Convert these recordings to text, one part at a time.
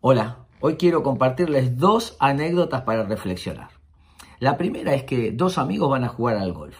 Hola, hoy quiero compartirles dos anécdotas para reflexionar. La primera es que dos amigos van a jugar al golf.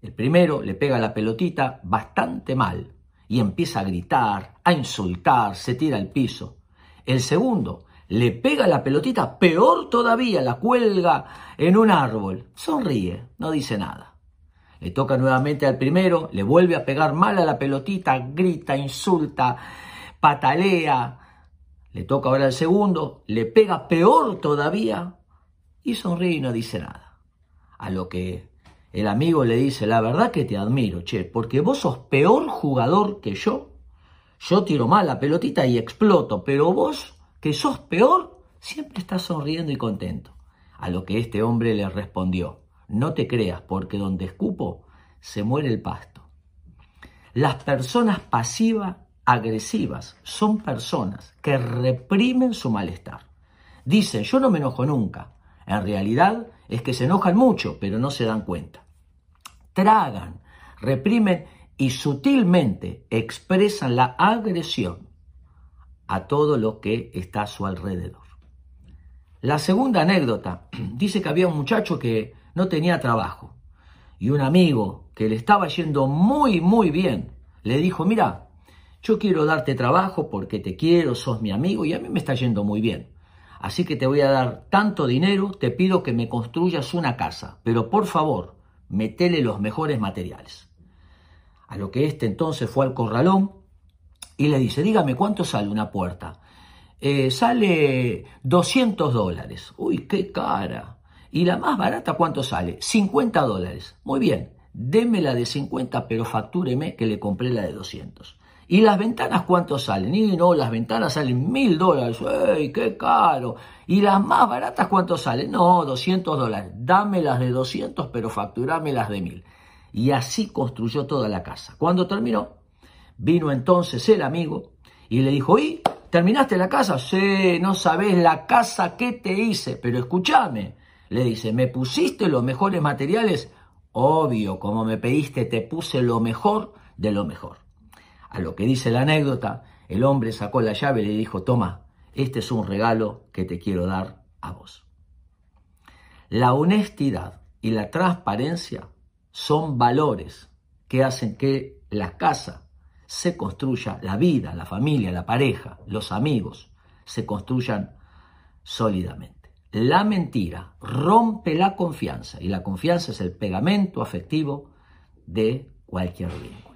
El primero le pega la pelotita bastante mal y empieza a gritar, a insultar, se tira al piso. El segundo le pega la pelotita, peor todavía, la cuelga en un árbol. Sonríe, no dice nada. Le toca nuevamente al primero, le vuelve a pegar mal a la pelotita, grita, insulta, patalea, le toca ahora al segundo, le pega peor todavía y sonríe y no dice nada. A lo que el amigo le dice, la verdad que te admiro, che, porque vos sos peor jugador que yo. Yo tiro mal la pelotita y exploto, pero vos, que sos peor, siempre estás sonriendo y contento. A lo que este hombre le respondió, no te creas, porque donde escupo se muere el pasto. Las personas pasivas agresivas son personas que reprimen su malestar. Dicen, yo no me enojo nunca. En realidad es que se enojan mucho, pero no se dan cuenta. Tragan, reprimen y sutilmente expresan la agresión a todo lo que está a su alrededor. La segunda anécdota dice que había un muchacho que no tenía trabajo y un amigo que le estaba yendo muy, muy bien le dijo, mira, yo quiero darte trabajo porque te quiero, sos mi amigo y a mí me está yendo muy bien. Así que te voy a dar tanto dinero, te pido que me construyas una casa, pero por favor, metele los mejores materiales. A lo que este entonces fue al corralón y le dice, dígame, ¿cuánto sale una puerta? Eh, sale 200 dólares. Uy, qué cara. ¿Y la más barata cuánto sale? 50 dólares. Muy bien, démela de 50, pero factúreme que le compré la de 200. ¿Y las ventanas cuánto salen? Y no, las ventanas salen mil dólares. ¡Ey, qué caro! ¿Y las más baratas cuánto salen? No, 200 dólares. Dame las de 200, pero facturame las de mil. Y así construyó toda la casa. Cuando terminó, vino entonces el amigo y le dijo, ¿y terminaste la casa? Sí, no sabes la casa que te hice, pero escúchame. Le dice, ¿me pusiste los mejores materiales? Obvio, como me pediste, te puse lo mejor de lo mejor. A lo que dice la anécdota, el hombre sacó la llave y le dijo, toma, este es un regalo que te quiero dar a vos. La honestidad y la transparencia son valores que hacen que la casa se construya, la vida, la familia, la pareja, los amigos, se construyan sólidamente. La mentira rompe la confianza y la confianza es el pegamento afectivo de cualquier vínculo.